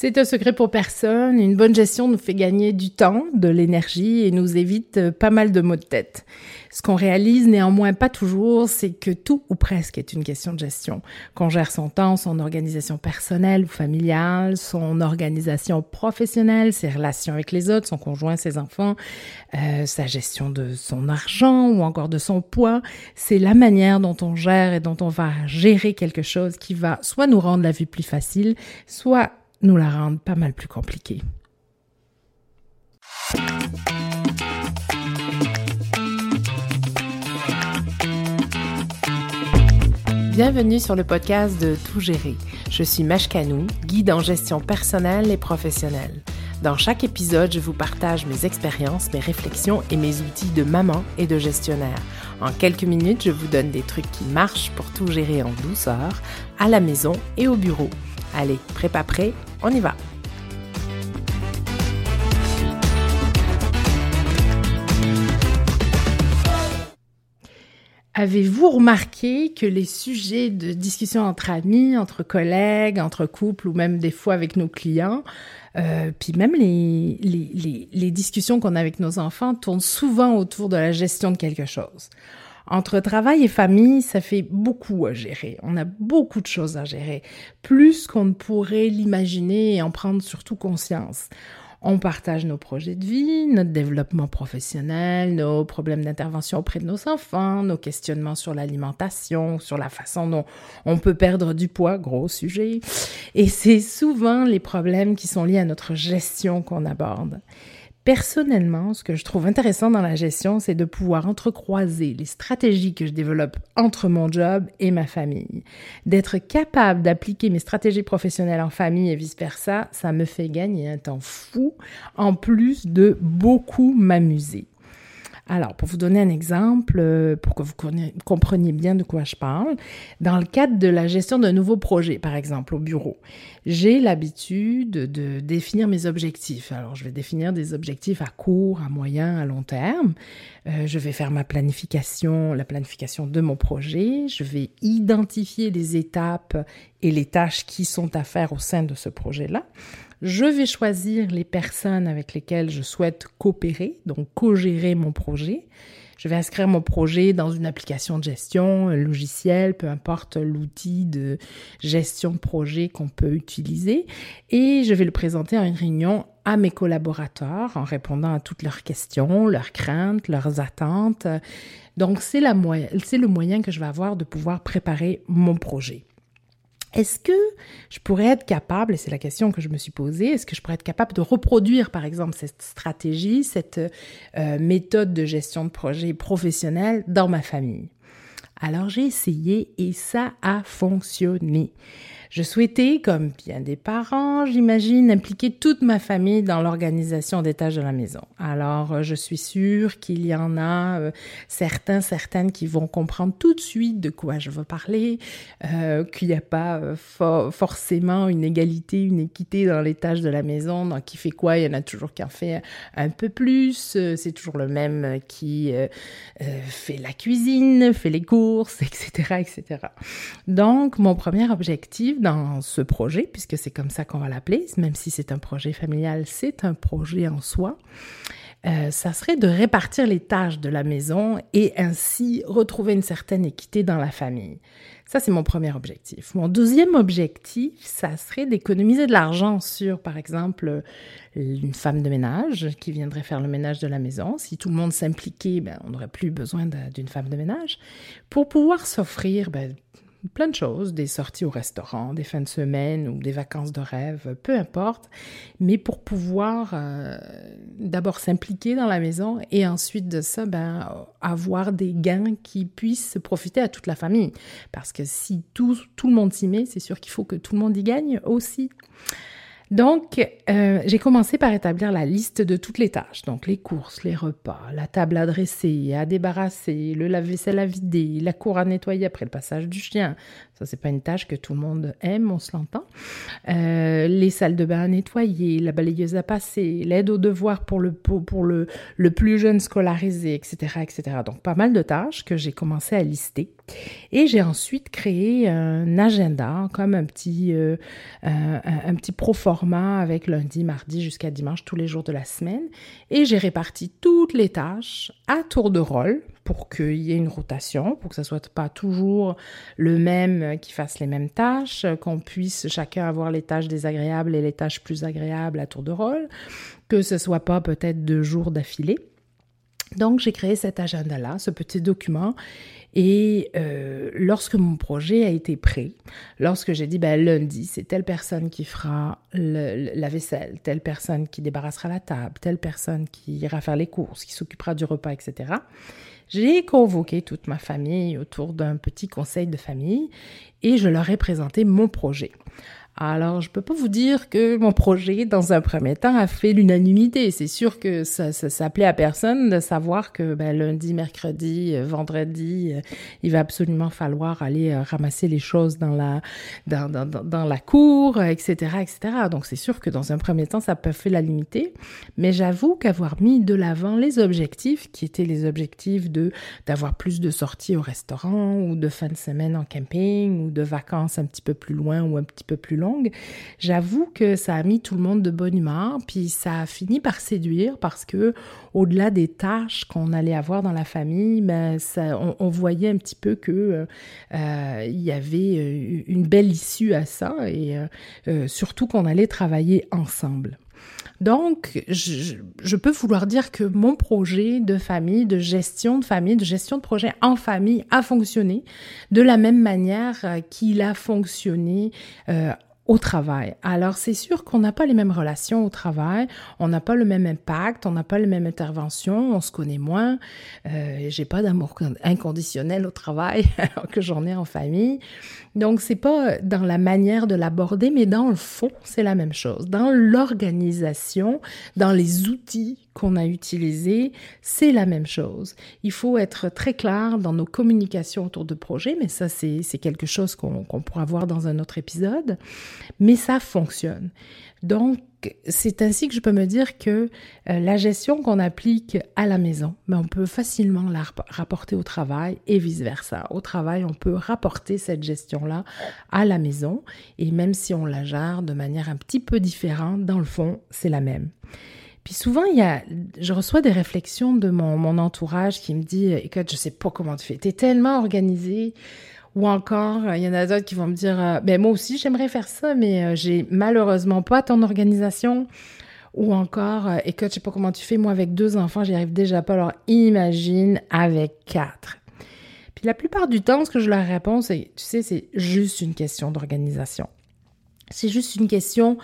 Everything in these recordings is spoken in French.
C'est un secret pour personne. Une bonne gestion nous fait gagner du temps, de l'énergie et nous évite euh, pas mal de maux de tête. Ce qu'on réalise néanmoins pas toujours, c'est que tout ou presque est une question de gestion. Qu'on gère son temps, son organisation personnelle ou familiale, son organisation professionnelle, ses relations avec les autres, son conjoint, ses enfants, euh, sa gestion de son argent ou encore de son poids, c'est la manière dont on gère et dont on va gérer quelque chose qui va soit nous rendre la vie plus facile, soit nous la rendent pas mal plus compliquée. Bienvenue sur le podcast de Tout gérer. Je suis Mashkanou, guide en gestion personnelle et professionnelle. Dans chaque épisode, je vous partage mes expériences, mes réflexions et mes outils de maman et de gestionnaire. En quelques minutes, je vous donne des trucs qui marchent pour tout gérer en douceur, à la maison et au bureau. Allez, prépa prêt, on y va. Avez-vous remarqué que les sujets de discussion entre amis, entre collègues, entre couples ou même des fois avec nos clients, euh, puis même les, discussions qu'on a avec nos enfants tournent souvent autour de la gestion de quelque chose? Entre travail et famille, ça fait beaucoup à gérer. On a beaucoup de choses à gérer, plus qu'on ne pourrait l'imaginer et en prendre surtout conscience. On partage nos projets de vie, notre développement professionnel, nos problèmes d'intervention auprès de nos enfants, nos questionnements sur l'alimentation, sur la façon dont on peut perdre du poids, gros sujet. Et c'est souvent les problèmes qui sont liés à notre gestion qu'on aborde. Personnellement, ce que je trouve intéressant dans la gestion, c'est de pouvoir entrecroiser les stratégies que je développe entre mon job et ma famille. D'être capable d'appliquer mes stratégies professionnelles en famille et vice-versa, ça me fait gagner un temps fou, en plus de beaucoup m'amuser. Alors, pour vous donner un exemple, euh, pour que vous compreniez bien de quoi je parle, dans le cadre de la gestion d'un nouveau projet, par exemple au bureau, j'ai l'habitude de définir mes objectifs. Alors, je vais définir des objectifs à court, à moyen, à long terme. Euh, je vais faire ma planification, la planification de mon projet. Je vais identifier les étapes et les tâches qui sont à faire au sein de ce projet-là. Je vais choisir les personnes avec lesquelles je souhaite coopérer, donc co-gérer mon projet. Je vais inscrire mon projet dans une application de gestion, un logiciel, peu importe l'outil de gestion de projet qu'on peut utiliser. Et je vais le présenter à une réunion à mes collaborateurs en répondant à toutes leurs questions, leurs craintes, leurs attentes. Donc, c'est le moyen que je vais avoir de pouvoir préparer mon projet. Est-ce que je pourrais être capable, et c'est la question que je me suis posée, est-ce que je pourrais être capable de reproduire, par exemple, cette stratégie, cette euh, méthode de gestion de projet professionnel dans ma famille? Alors j'ai essayé et ça a fonctionné. Je souhaitais, comme bien des parents, j'imagine, impliquer toute ma famille dans l'organisation des tâches de la maison. Alors, euh, je suis sûre qu'il y en a euh, certains, certaines qui vont comprendre tout de suite de quoi je veux parler, euh, qu'il n'y a pas forcément une égalité, une équité dans les tâches de la maison. Donc, qui fait quoi Il y en a toujours qui en fait un peu plus. C'est toujours le même qui fait la cuisine, fait les courses, etc., etc. Donc, mon premier objectif dans ce projet, puisque c'est comme ça qu'on va l'appeler, même si c'est un projet familial, c'est un projet en soi, euh, ça serait de répartir les tâches de la maison et ainsi retrouver une certaine équité dans la famille. Ça, c'est mon premier objectif. Mon deuxième objectif, ça serait d'économiser de l'argent sur, par exemple, une femme de ménage qui viendrait faire le ménage de la maison. Si tout le monde s'impliquait, ben, on n'aurait plus besoin d'une femme de ménage pour pouvoir s'offrir ben, plein de choses, des sorties au restaurant, des fins de semaine ou des vacances de rêve, peu importe, mais pour pouvoir euh, d'abord s'impliquer dans la maison et ensuite de ça, ben, avoir des gains qui puissent profiter à toute la famille. Parce que si tout, tout le monde s'y met, c'est sûr qu'il faut que tout le monde y gagne aussi. Donc, euh, j'ai commencé par établir la liste de toutes les tâches. Donc, les courses, les repas, la table à dresser, à débarrasser, le lave-vaisselle à vider, la cour à nettoyer après le passage du chien. Ça, c'est pas une tâche que tout le monde aime, on se l'entend. Euh, les salles de bain à nettoyer, la balayeuse à passer, l'aide aux devoirs pour le, pour, le, le plus jeune scolarisé, etc., etc. Donc, pas mal de tâches que j'ai commencé à lister. Et j'ai ensuite créé un agenda, comme un petit, euh, un, un, petit pro format avec lundi, mardi jusqu'à dimanche, tous les jours de la semaine. Et j'ai réparti toutes les tâches à tour de rôle pour qu'il y ait une rotation, pour que ce soit pas toujours le même qui fasse les mêmes tâches, qu'on puisse chacun avoir les tâches désagréables et les tâches plus agréables à tour de rôle, que ce soit pas peut-être deux jours d'affilée. Donc j'ai créé cet agenda-là, ce petit document, et euh, lorsque mon projet a été prêt, lorsque j'ai dit ben, lundi, c'est telle personne qui fera la vaisselle, telle personne qui débarrassera la table, telle personne qui ira faire les courses, qui s'occupera du repas, etc j'ai convoqué toute ma famille autour d'un petit conseil de famille et je leur ai présenté mon projet. Alors, je peux pas vous dire que mon projet, dans un premier temps, a fait l'unanimité. C'est sûr que ça, ça s'appelait à personne de savoir que ben, lundi, mercredi, euh, vendredi, euh, il va absolument falloir aller euh, ramasser les choses dans la dans la cour, etc., etc. Donc, c'est sûr que dans un premier temps, ça peut faire la limiter. Mais j'avoue qu'avoir mis de l'avant les objectifs, qui étaient les objectifs de d'avoir plus de sorties au restaurant ou de fin de semaine en camping ou de vacances un petit peu plus loin ou un petit peu plus loin j'avoue que ça a mis tout le monde de bonne humeur, puis ça a fini par séduire parce que au-delà des tâches qu'on allait avoir dans la famille, ben ça, on, voyait un petit peu que euh, euh, y avait euh, une belle issue à ça et surtout qu'on allait travailler ensemble. Donc, je, je, peux vouloir dire que mon projet de famille, de gestion de famille, de gestion de projet en famille a fonctionné de la même manière qu'il a fonctionné euh, au travail. Alors c'est sûr qu'on n'a pas les mêmes relations au travail, on n'a pas le même impact, on n'a pas les mêmes interventions, on se connaît moins. Euh, J'ai pas d'amour inconditionnel au travail alors que j'en ai en famille. Donc c'est pas dans la manière de l'aborder, mais dans le fond c'est la même chose. Dans l'organisation, dans les outils qu'on a utilisé, c'est la même chose. Il faut être très clair dans nos communications autour de projets, mais ça, c'est quelque chose qu'on pourra voir dans un autre épisode. Mais ça fonctionne. Donc, c'est ainsi que je peux me dire que euh, la gestion qu'on applique à la maison, mais ben, on peut facilement la rapporter au travail et vice-versa. Au travail, on peut rapporter cette gestion-là à la maison et même si on la gère de manière un petit peu différente, dans le fond, c'est la même. Puis souvent, il y a, je reçois des réflexions de mon, mon entourage qui me dit, écoute, je sais pas comment tu fais, tu es tellement organisé. Ou encore, il y en a d'autres qui vont me dire, euh, ben moi aussi, j'aimerais faire ça, mais euh, j'ai malheureusement pas ton organisation. Ou encore, euh, écoute, je sais pas comment tu fais, moi avec deux enfants, j'y arrive déjà pas. Alors imagine avec quatre. Puis la plupart du temps, ce que je leur réponds, c'est, tu sais, c'est juste une question d'organisation. C'est juste une question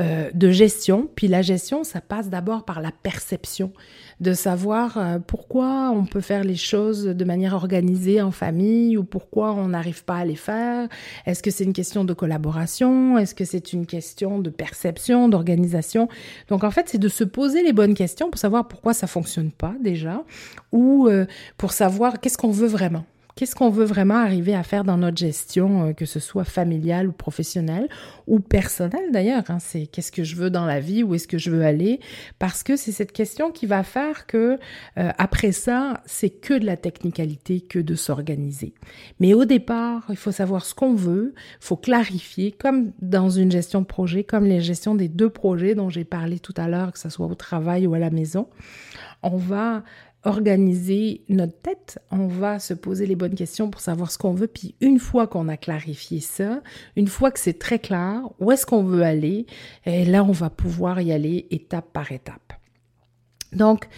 euh, de gestion. Puis la gestion, ça passe d'abord par la perception, de savoir euh, pourquoi on peut faire les choses de manière organisée en famille ou pourquoi on n'arrive pas à les faire. Est-ce que c'est une question de collaboration? Est-ce que c'est une question de perception, d'organisation? Donc en fait, c'est de se poser les bonnes questions pour savoir pourquoi ça fonctionne pas déjà ou euh, pour savoir qu'est-ce qu'on veut vraiment. Qu'est-ce qu'on veut vraiment arriver à faire dans notre gestion, euh, que ce soit familiale ou professionnelle ou personnelle d'ailleurs. Hein? C'est qu'est-ce que je veux dans la vie, où est-ce que je veux aller, parce que c'est cette question qui va faire que euh, après ça, c'est que de la technicalité, que de s'organiser. Mais au départ, il faut savoir ce qu'on veut, il faut clarifier, comme dans une gestion de projet, comme les gestions des deux projets dont j'ai parlé tout à l'heure, que ce soit au travail ou à la maison. On va organiser notre tête, on va se poser les bonnes questions pour savoir ce qu'on veut, puis une fois qu'on a clarifié ça, une fois que c'est très clair, où est-ce qu'on veut aller, et là, on va pouvoir y aller étape par étape. Donc,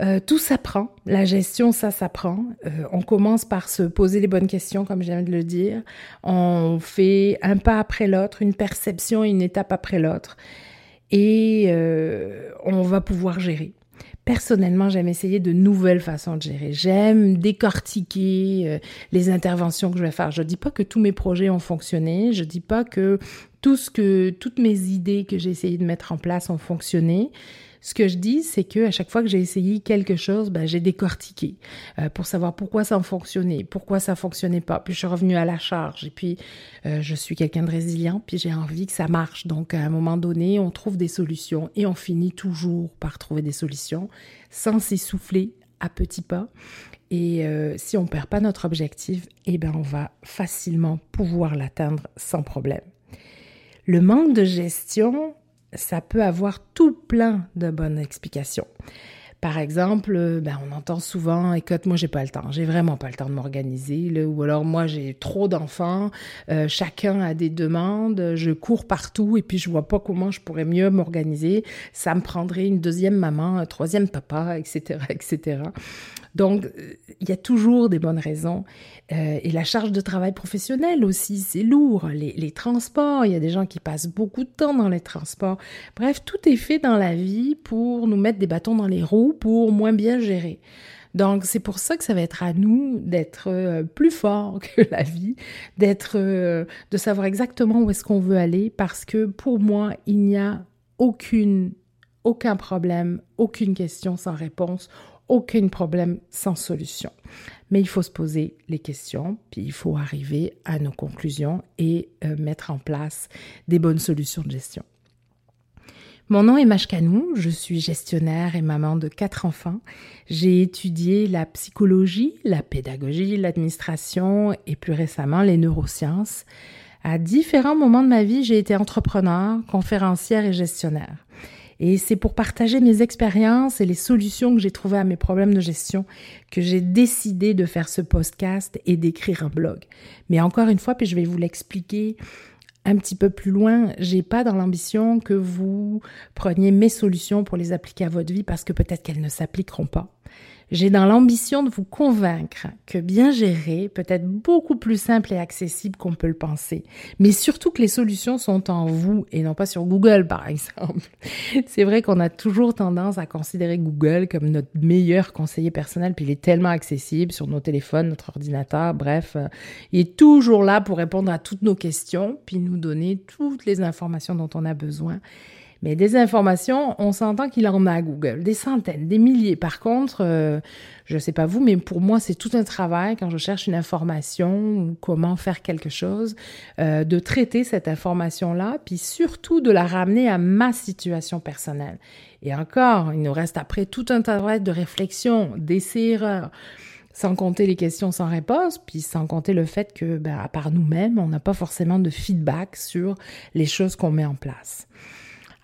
euh, tout s'apprend, la gestion, ça s'apprend. Euh, on commence par se poser les bonnes questions, comme je viens de le dire. On fait un pas après l'autre, une perception, une étape après l'autre. Et euh, on va pouvoir gérer. Personnellement, j'aime essayer de nouvelles façons de gérer. J'aime décortiquer euh, les interventions que je vais faire. Je dis pas que tous mes projets ont fonctionné. Je dis pas que que toutes mes idées que j'ai essayé de mettre en place ont fonctionné. Ce que je dis, c'est que à chaque fois que j'ai essayé quelque chose, ben, j'ai décortiqué euh, pour savoir pourquoi ça fonctionnait, pourquoi ça fonctionnait pas. Puis je suis revenue à la charge. Et puis euh, je suis quelqu'un de résilient, puis j'ai envie que ça marche. Donc à un moment donné, on trouve des solutions et on finit toujours par trouver des solutions sans s'essouffler à petits pas. Et euh, si on perd pas notre objectif, eh ben on va facilement pouvoir l'atteindre sans problème. Le manque de gestion, ça peut avoir tout plein de bonnes explications. Par exemple, ben, on entend souvent, écoute, moi j'ai pas le temps, j'ai vraiment pas le temps de m'organiser, ou alors moi j'ai trop d'enfants, euh, chacun a des demandes, je cours partout et puis je vois pas comment je pourrais mieux m'organiser, ça me prendrait une deuxième maman, un troisième papa, etc., etc. Donc, euh, il y a toujours des bonnes raisons. Euh, et la charge de travail professionnel aussi, c'est lourd. Les, les transports, il y a des gens qui passent beaucoup de temps dans les transports. Bref, tout est fait dans la vie pour nous mettre des bâtons dans les roues, pour moins bien gérer. Donc, c'est pour ça que ça va être à nous d'être euh, plus fort que la vie, d'être, de savoir exactement où est-ce qu'on veut aller, parce que pour moi, il n'y a aucune, aucun problème, aucune question sans réponse, aucun problème sans solution. Mais il faut se poser les questions, puis il faut arriver à nos conclusions et euh, mettre en place des bonnes solutions de gestion. Mon nom est Mashkanou, je suis gestionnaire et maman de quatre enfants. J'ai étudié la psychologie, la pédagogie, l'administration et plus récemment les neurosciences. À différents moments de ma vie, j'ai été entrepreneur, conférencière et gestionnaire. Et c'est pour partager mes expériences et les solutions que j'ai trouvées à mes problèmes de gestion que j'ai décidé de faire ce podcast et d'écrire un blog. Mais encore une fois, puis je vais vous l'expliquer un petit peu plus loin, j'ai pas dans l'ambition que vous preniez mes solutions pour les appliquer à votre vie parce que peut-être qu'elles ne s'appliqueront pas. J'ai dans l'ambition de vous convaincre que bien gérer peut être beaucoup plus simple et accessible qu'on peut le penser, mais surtout que les solutions sont en vous et non pas sur Google par exemple. C'est vrai qu'on a toujours tendance à considérer Google comme notre meilleur conseiller personnel, puis il est tellement accessible sur nos téléphones, notre ordinateur, bref, euh, il est toujours là pour répondre à toutes nos questions, puis nous donner toutes les informations dont on a besoin. Mais des informations, on s'entend qu'il en a Google, des centaines, des milliers. Par contre, euh, je ne sais pas vous, mais pour moi, c'est tout un travail quand je cherche une information ou comment faire quelque chose, euh, de traiter cette information-là, puis surtout de la ramener à ma situation personnelle. Et encore, il nous reste après tout un travail de réflexion, d'essais-erreurs sans compter les questions sans réponse, puis sans compter le fait que, ben, à part nous-mêmes, on n'a pas forcément de feedback sur les choses qu'on met en place.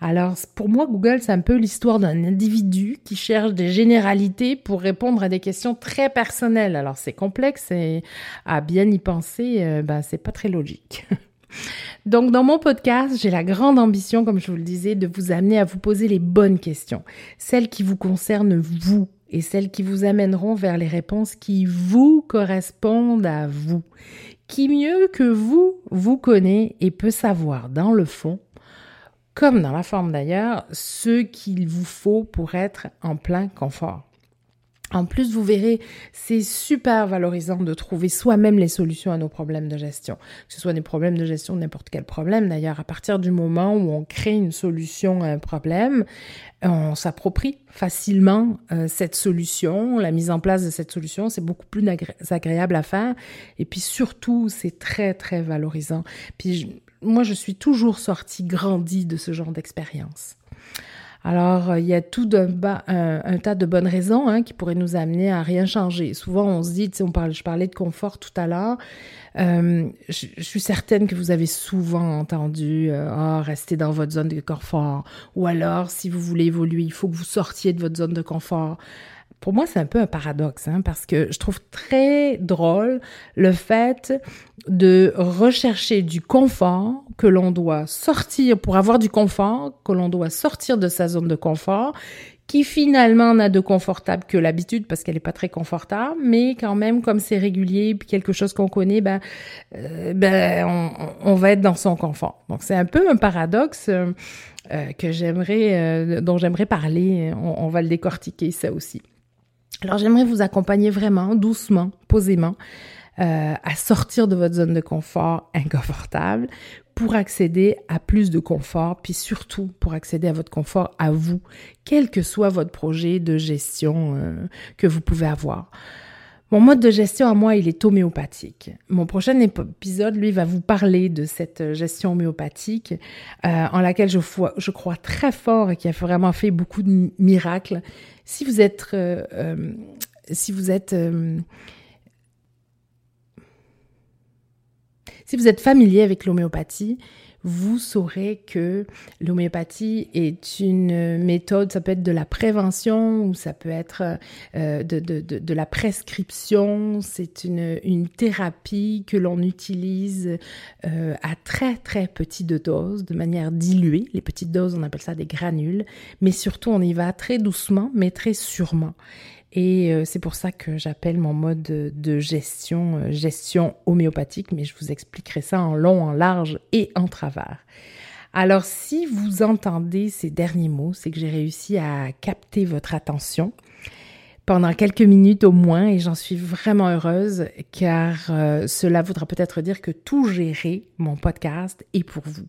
Alors pour moi, Google, c'est un peu l'histoire d'un individu qui cherche des généralités pour répondre à des questions très personnelles. Alors c'est complexe et à bien y penser, euh, ben, c'est pas très logique. Donc dans mon podcast, j'ai la grande ambition, comme je vous le disais, de vous amener à vous poser les bonnes questions, celles qui vous concernent vous et celles qui vous amèneront vers les réponses qui vous correspondent à vous. Qui mieux que vous vous connaît et peut savoir dans le fond comme dans la forme d'ailleurs, ce qu'il vous faut pour être en plein confort. En plus, vous verrez, c'est super valorisant de trouver soi-même les solutions à nos problèmes de gestion. Que ce soit des problèmes de gestion, n'importe quel problème d'ailleurs. À partir du moment où on crée une solution à un problème, on s'approprie facilement euh, cette solution. La mise en place de cette solution, c'est beaucoup plus agréable à faire. Et puis surtout, c'est très, très valorisant. Puis moi, je suis toujours sortie grandie de ce genre d'expérience. Alors, il y a tout un, un, tas de bonnes raisons hein, qui pourraient nous amener à rien changer. Souvent, on se dit, on parle, je parlais de confort tout à l'heure. Euh, je, suis certaine que vous avez souvent entendu euh, oh, rester dans votre zone de confort. Ou alors, si vous voulez évoluer, il faut que vous sortiez de votre zone de confort pour moi, c'est un peu un paradoxe, hein, parce que je trouve très drôle le fait de rechercher du confort, que l'on doit sortir, pour avoir du confort, que l'on doit sortir de sa zone de confort, qui finalement n'a de confortable que l'habitude parce qu'elle n'est pas très confortable, mais quand même comme c'est régulier puis quelque chose qu'on connaît, ben, euh, ben on, va être dans son confort. Donc c'est un peu un paradoxe euh, que j'aimerais, euh, dont j'aimerais parler. On va le décortiquer ça aussi. Alors j'aimerais vous accompagner vraiment, doucement, posément, euh, à sortir de votre zone de confort inconfortable pour accéder à plus de confort, puis surtout pour accéder à votre confort à vous, quel que soit votre projet de gestion euh, que vous pouvez avoir. Mon mode de gestion à moi, il est homéopathique. Mon prochain épisode, lui, va vous parler de cette gestion homéopathique euh, en laquelle je, je, crois très fort et qui a vraiment fait beaucoup de miracles. Si vous êtes, euh, euh, si vous êtes, si vous êtes familier avec l'homéopathie, vous saurez que l'homéopathie est une méthode, ça peut être de la prévention ou ça peut être euh, de, de, de, la prescription. C'est une, une thérapie que l'on utilise euh, à très très petites doses, de manière diluée. Les petites doses, on appelle ça des granules, mais surtout on y va très doucement, mais très sûrement. Et euh, c'est pour ça que j'appelle mon mode de, gestion euh, gestion homéopathique, mais je vous expliquerai ça en long, en large et en travers. Alors si vous entendez ces derniers mots, c'est que j'ai réussi à capter votre attention pendant quelques minutes au moins et j'en suis vraiment heureuse car euh, cela voudra peut-être dire que tout gérer mon podcast est pour vous.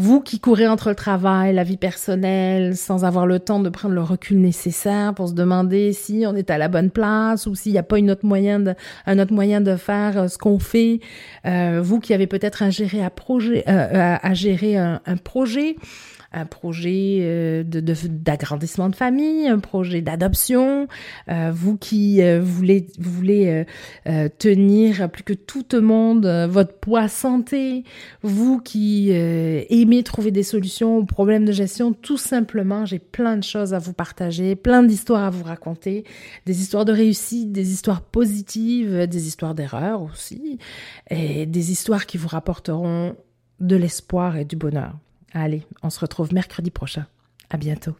Vous qui courez entre le travail, la vie personnelle, sans avoir le temps de prendre le recul nécessaire pour se demander si on est à la bonne place ou s'il n'y a pas une autre moyen de, un autre moyen de faire euh, ce qu'on fait. Euh, vous qui avez peut-être un gérer à projet, euh, à, gérer un projet un projet euh, d'agrandissement de, famille, un projet d'adoption, euh, vous qui euh, voulez, voulez tenir plus que tout le monde votre poids santé, vous qui aimez trouver des solutions aux problèmes de gestion, tout simplement, j'ai plein de choses à vous partager, plein d'histoires à vous raconter, des histoires de réussite, des histoires positives, des histoires d'erreurs aussi, et des histoires qui vous rapporteront de l'espoir et du bonheur. Allez, on se retrouve mercredi prochain. À bientôt.